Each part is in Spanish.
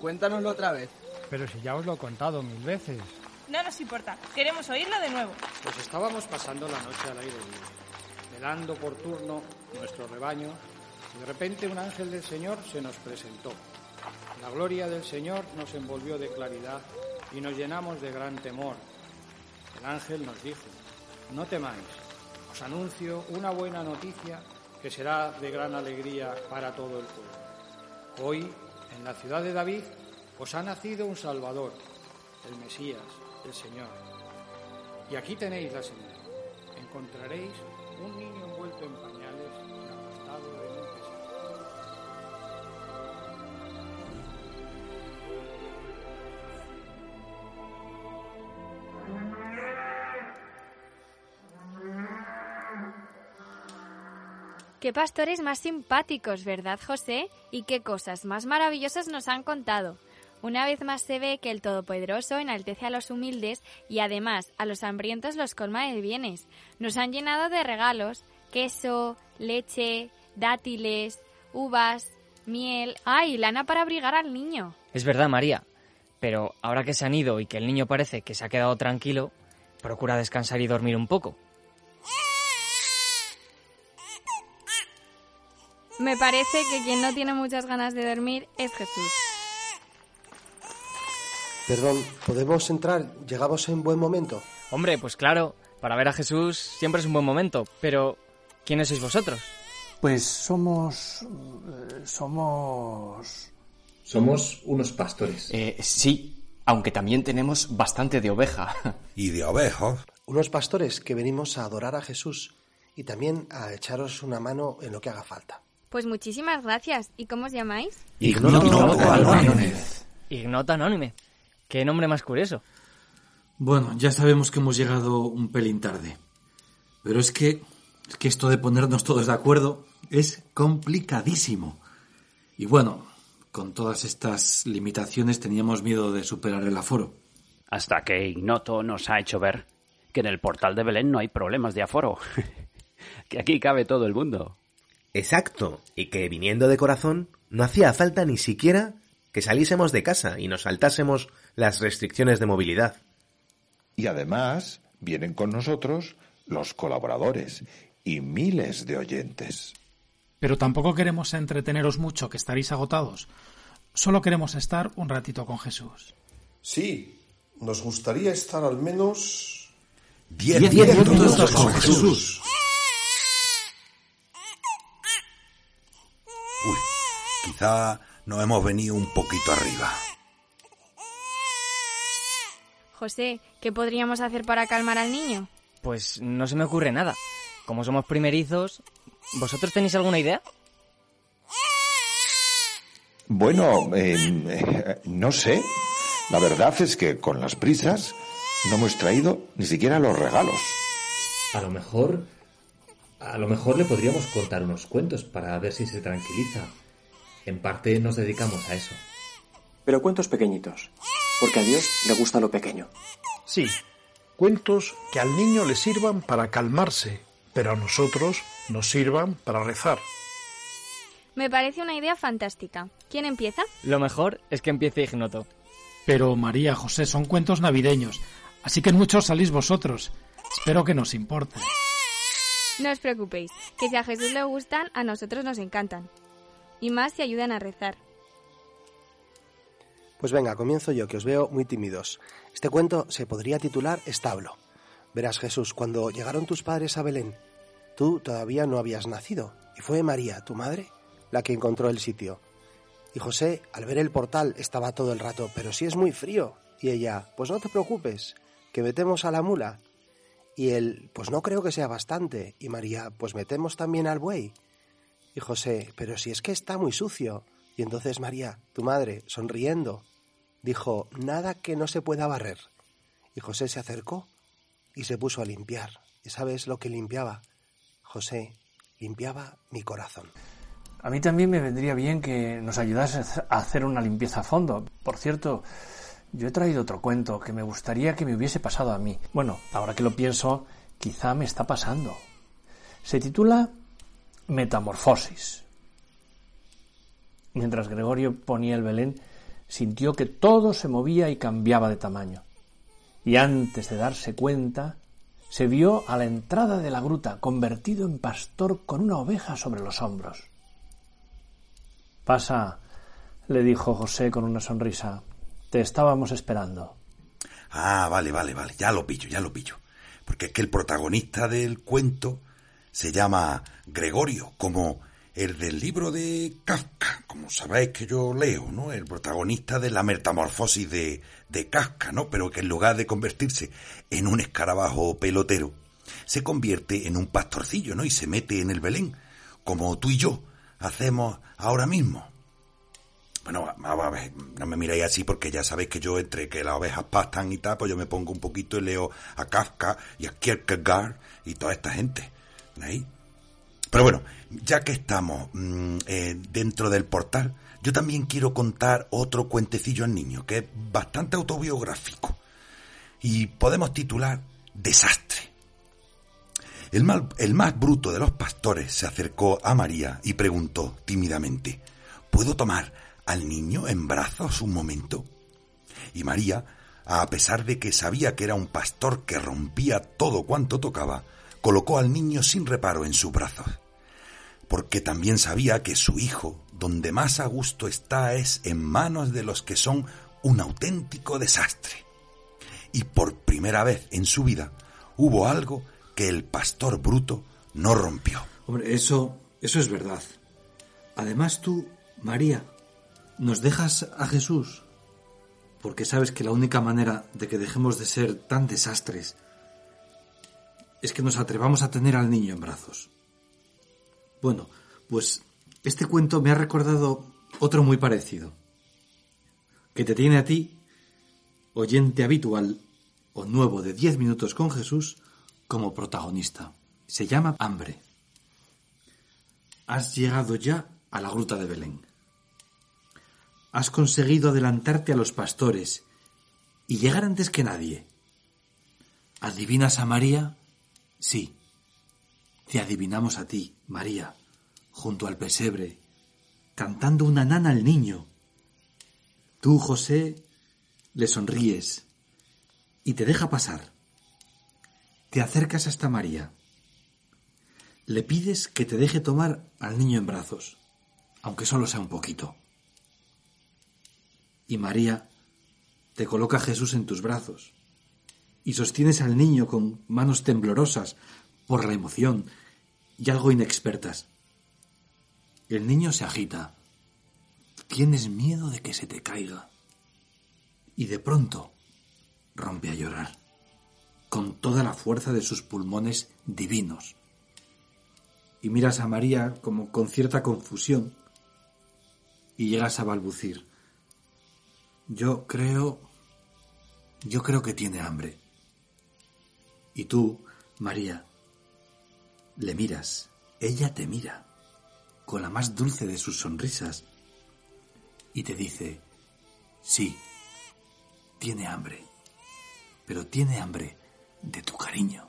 cuéntanoslo otra vez. Pero si ya os lo he contado mil veces. No nos importa, queremos oírlo de nuevo. Pues estábamos pasando la noche al aire libre, velando por turno nuestro rebaño, y de repente un ángel del Señor se nos presentó. La gloria del Señor nos envolvió de claridad y nos llenamos de gran temor. El ángel nos dijo, no temáis, os anuncio una buena noticia que será de gran alegría para todo el pueblo. Hoy, en la ciudad de David, os ha nacido un Salvador, el Mesías, el Señor. Y aquí tenéis la señal. Encontraréis un niño envuelto en pañales Qué pastores más simpáticos, ¿verdad, José? Y qué cosas más maravillosas nos han contado. Una vez más se ve que el Todopoderoso enaltece a los humildes y además a los hambrientos los colma de bienes. Nos han llenado de regalos, queso, leche, dátiles, uvas, miel. ¡Ay, lana para abrigar al niño! Es verdad, María. Pero ahora que se han ido y que el niño parece que se ha quedado tranquilo, procura descansar y dormir un poco. Me parece que quien no tiene muchas ganas de dormir es Jesús. Perdón, ¿podemos entrar? ¿Llegamos en buen momento? Hombre, pues claro, para ver a Jesús siempre es un buen momento, pero ¿quiénes sois vosotros? Pues somos... eh, somos... Somos unos pastores. Eh, sí, aunque también tenemos bastante de oveja. Y de ovejos. Unos pastores que venimos a adorar a Jesús y también a echaros una mano en lo que haga falta. Pues muchísimas gracias. ¿Y cómo os llamáis? Ignoto Anónimez. Ignota Anónime. Qué nombre más curioso. Bueno, ya sabemos que hemos llegado un pelín tarde. Pero es que, es que esto de ponernos todos de acuerdo es complicadísimo. Y bueno, con todas estas limitaciones teníamos miedo de superar el aforo. Hasta que Ignoto nos ha hecho ver que en el portal de Belén no hay problemas de aforo. que aquí cabe todo el mundo. Exacto, y que viniendo de corazón no hacía falta ni siquiera que saliésemos de casa y nos saltásemos las restricciones de movilidad. Y además vienen con nosotros los colaboradores y miles de oyentes. Pero tampoco queremos entreteneros mucho, que estaréis agotados. Solo queremos estar un ratito con Jesús. Sí, nos gustaría estar al menos... Diez, Diez minutos minutos con con Jesús. Uy, quizá no hemos venido un poquito arriba. José, ¿qué podríamos hacer para calmar al niño? Pues no se me ocurre nada. Como somos primerizos, ¿vosotros tenéis alguna idea? Bueno, eh, no sé. La verdad es que con las prisas no hemos traído ni siquiera los regalos. A lo mejor. A lo mejor le podríamos contar unos cuentos para ver si se tranquiliza. En parte nos dedicamos a eso. Pero cuentos pequeñitos, porque a Dios le gusta lo pequeño. Sí, cuentos que al niño le sirvan para calmarse, pero a nosotros nos sirvan para rezar. Me parece una idea fantástica. ¿Quién empieza? Lo mejor es que empiece Ignoto. Pero María, José, son cuentos navideños, así que en muchos salís vosotros. Espero que nos importe. No os preocupéis, que si a Jesús le gustan, a nosotros nos encantan. Y más si ayudan a rezar. Pues venga, comienzo yo, que os veo muy tímidos. Este cuento se podría titular Establo. Verás, Jesús, cuando llegaron tus padres a Belén, tú todavía no habías nacido, y fue María, tu madre, la que encontró el sitio. Y José, al ver el portal, estaba todo el rato, pero si es muy frío. Y ella, pues no te preocupes, que metemos a la mula. Y él, pues no creo que sea bastante. Y María, pues metemos también al buey. Y José, pero si es que está muy sucio. Y entonces María, tu madre, sonriendo, dijo, nada que no se pueda barrer. Y José se acercó y se puso a limpiar. ¿Y sabes lo que limpiaba? José limpiaba mi corazón. A mí también me vendría bien que nos ayudase a hacer una limpieza a fondo. Por cierto, yo he traído otro cuento que me gustaría que me hubiese pasado a mí. Bueno, ahora que lo pienso, quizá me está pasando. Se titula Metamorfosis. Mientras Gregorio ponía el Belén, sintió que todo se movía y cambiaba de tamaño. Y antes de darse cuenta, se vio a la entrada de la gruta convertido en pastor con una oveja sobre los hombros. Pasa, le dijo José con una sonrisa. Te estábamos esperando. Ah, vale, vale, vale. Ya lo pillo, ya lo pillo. Porque es que el protagonista del cuento se llama Gregorio, como el del libro de Kafka, como sabéis que yo leo, ¿no? El protagonista de la metamorfosis de, de Kafka, ¿no? Pero que en lugar de convertirse en un escarabajo pelotero, se convierte en un pastorcillo, ¿no? Y se mete en el Belén, como tú y yo hacemos ahora mismo. Bueno, a ver, no me miráis así porque ya sabéis que yo entre que las ovejas pastan y tal, pues yo me pongo un poquito y leo a Kafka y a Kierkegaard y toda esta gente. ¿Veis? Pero bueno, ya que estamos mm, eh, dentro del portal, yo también quiero contar otro cuentecillo al niño, que es bastante autobiográfico. Y podemos titular Desastre. El, el más bruto de los pastores se acercó a María y preguntó tímidamente, ¿puedo tomar al niño en brazos un momento? Y María, a pesar de que sabía que era un pastor que rompía todo cuanto tocaba, colocó al niño sin reparo en sus brazos, porque también sabía que su hijo, donde más a gusto está, es en manos de los que son un auténtico desastre. Y por primera vez en su vida hubo algo que el pastor bruto no rompió. Hombre, eso, eso es verdad. Además tú, María, nos dejas a Jesús porque sabes que la única manera de que dejemos de ser tan desastres es que nos atrevamos a tener al niño en brazos. Bueno, pues este cuento me ha recordado otro muy parecido, que te tiene a ti, oyente habitual o nuevo de 10 minutos con Jesús, como protagonista. Se llama Hambre. Has llegado ya a la gruta de Belén. Has conseguido adelantarte a los pastores y llegar antes que nadie. ¿Adivinas a María? Sí. Te adivinamos a ti, María, junto al pesebre, cantando una nana al niño. Tú, José, le sonríes y te deja pasar. Te acercas hasta María. Le pides que te deje tomar al niño en brazos, aunque solo sea un poquito. Y María te coloca Jesús en tus brazos y sostienes al niño con manos temblorosas por la emoción y algo inexpertas. El niño se agita. Tienes miedo de que se te caiga. Y de pronto rompe a llorar con toda la fuerza de sus pulmones divinos. Y miras a María como con cierta confusión y llegas a balbucir. Yo creo... Yo creo que tiene hambre. Y tú, María, le miras, ella te mira, con la más dulce de sus sonrisas, y te dice, sí, tiene hambre, pero tiene hambre de tu cariño.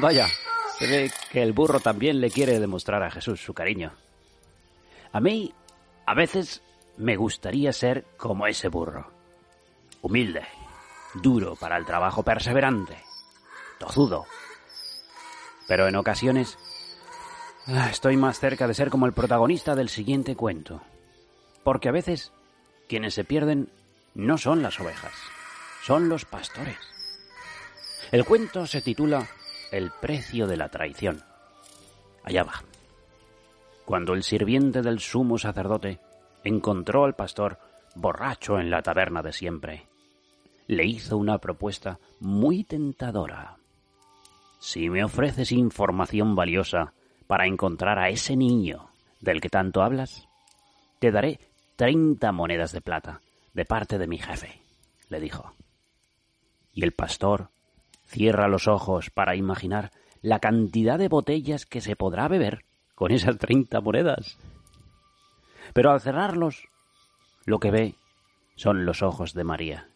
Vaya, se ve que el burro también le quiere demostrar a Jesús su cariño. A mí, a veces, me gustaría ser como ese burro. Humilde, duro para el trabajo, perseverante, tozudo. Pero en ocasiones Ah, estoy más cerca de ser como el protagonista del siguiente cuento. Porque a veces quienes se pierden no son las ovejas, son los pastores. El cuento se titula El precio de la traición. Allá va. Cuando el sirviente del sumo sacerdote encontró al pastor borracho en la taberna de siempre, le hizo una propuesta muy tentadora. Si me ofreces información valiosa, para encontrar a ese niño del que tanto hablas? Te daré treinta monedas de plata de parte de mi jefe, le dijo. Y el pastor cierra los ojos para imaginar la cantidad de botellas que se podrá beber con esas treinta monedas. Pero al cerrarlos, lo que ve son los ojos de María,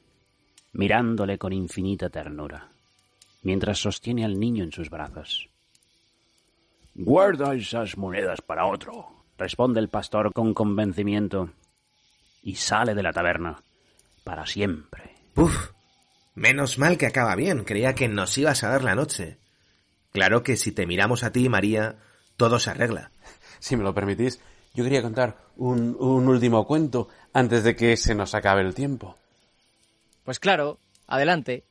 mirándole con infinita ternura. mientras sostiene al niño en sus brazos. Guarda esas monedas para otro, responde el pastor con convencimiento, y sale de la taberna para siempre. Uf, menos mal que acaba bien. Creía que nos ibas a dar la noche. Claro que si te miramos a ti, María, todo se arregla. Si me lo permitís, yo quería contar un, un último cuento antes de que se nos acabe el tiempo. Pues claro, adelante.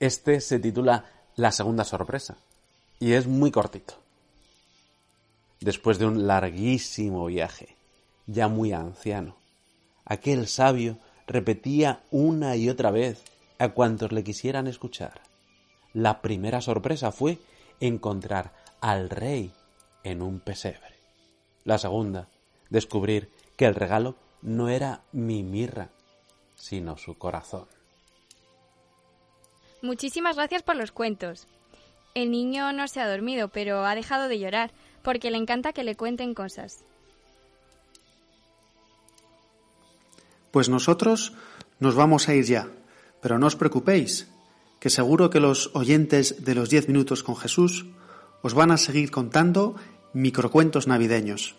Este se titula La segunda sorpresa y es muy cortito. Después de un larguísimo viaje, ya muy anciano, aquel sabio repetía una y otra vez a cuantos le quisieran escuchar. La primera sorpresa fue encontrar al rey en un pesebre. La segunda, descubrir que el regalo no era mi mirra, sino su corazón. Muchísimas gracias por los cuentos. El niño no se ha dormido, pero ha dejado de llorar, porque le encanta que le cuenten cosas. Pues nosotros nos vamos a ir ya, pero no os preocupéis, que seguro que los oyentes de los 10 minutos con Jesús os van a seguir contando microcuentos navideños.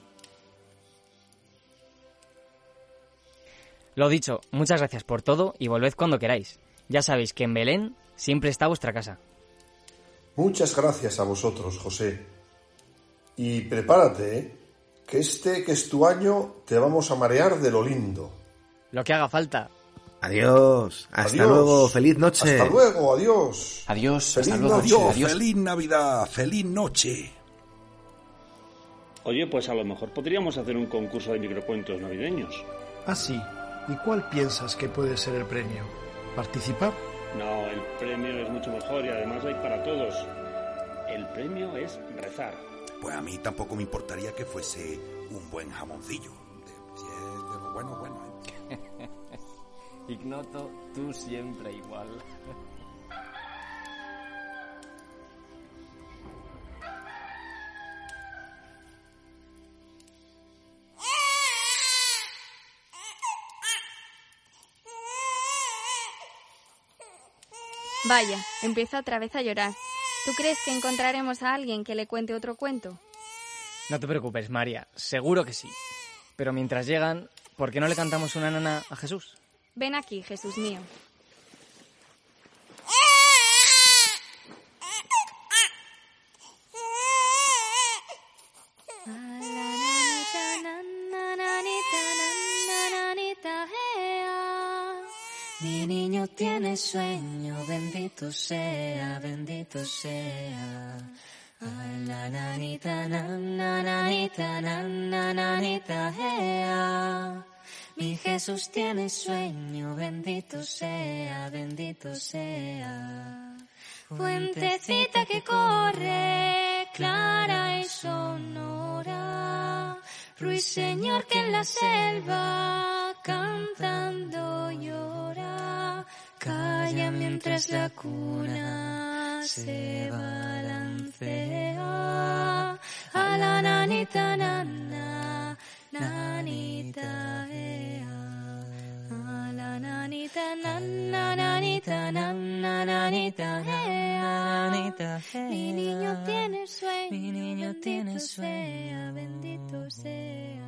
Lo dicho, muchas gracias por todo y volved cuando queráis. Ya sabéis que en Belén siempre está vuestra casa. Muchas gracias a vosotros, José. Y prepárate, ¿eh? que este que es tu año te vamos a marear de lo lindo. Lo que haga falta. Adiós. Hasta Adiós. luego. Feliz noche. Hasta luego, adiós. Adiós, Feliz hasta luego. noche. Adiós, feliz Navidad, feliz noche. Oye, pues a lo mejor podríamos hacer un concurso de microcuentos navideños. Ah, sí. ¿Y cuál piensas que puede ser el premio? ¿Participar? No, el premio es mucho mejor y además hay para todos. El premio es rezar. Pues a mí tampoco me importaría que fuese un buen jamoncillo. Ignoto, tú siempre igual. Vaya, empieza otra vez a llorar. ¿Tú crees que encontraremos a alguien que le cuente otro cuento? No te preocupes, María, seguro que sí. Pero mientras llegan, ¿por qué no le cantamos una nana a Jesús? Ven aquí, Jesús mío. Mi niño tiene sueño, bendito sea, bendito sea. Ay, la nanita, nan, na, nanita, nan, na, nanita, ea. Mi Jesús tiene sueño, bendito sea, bendito sea. Fuentecita que corre, clara y sonora. Ruiseñor que en la selva cantando llora. Calla mientras la cuna se balancea. A la nanita nana, nanita nana, nanita ea. Mi niño tiene sueño, mi niño tiene sueño, bendito sea.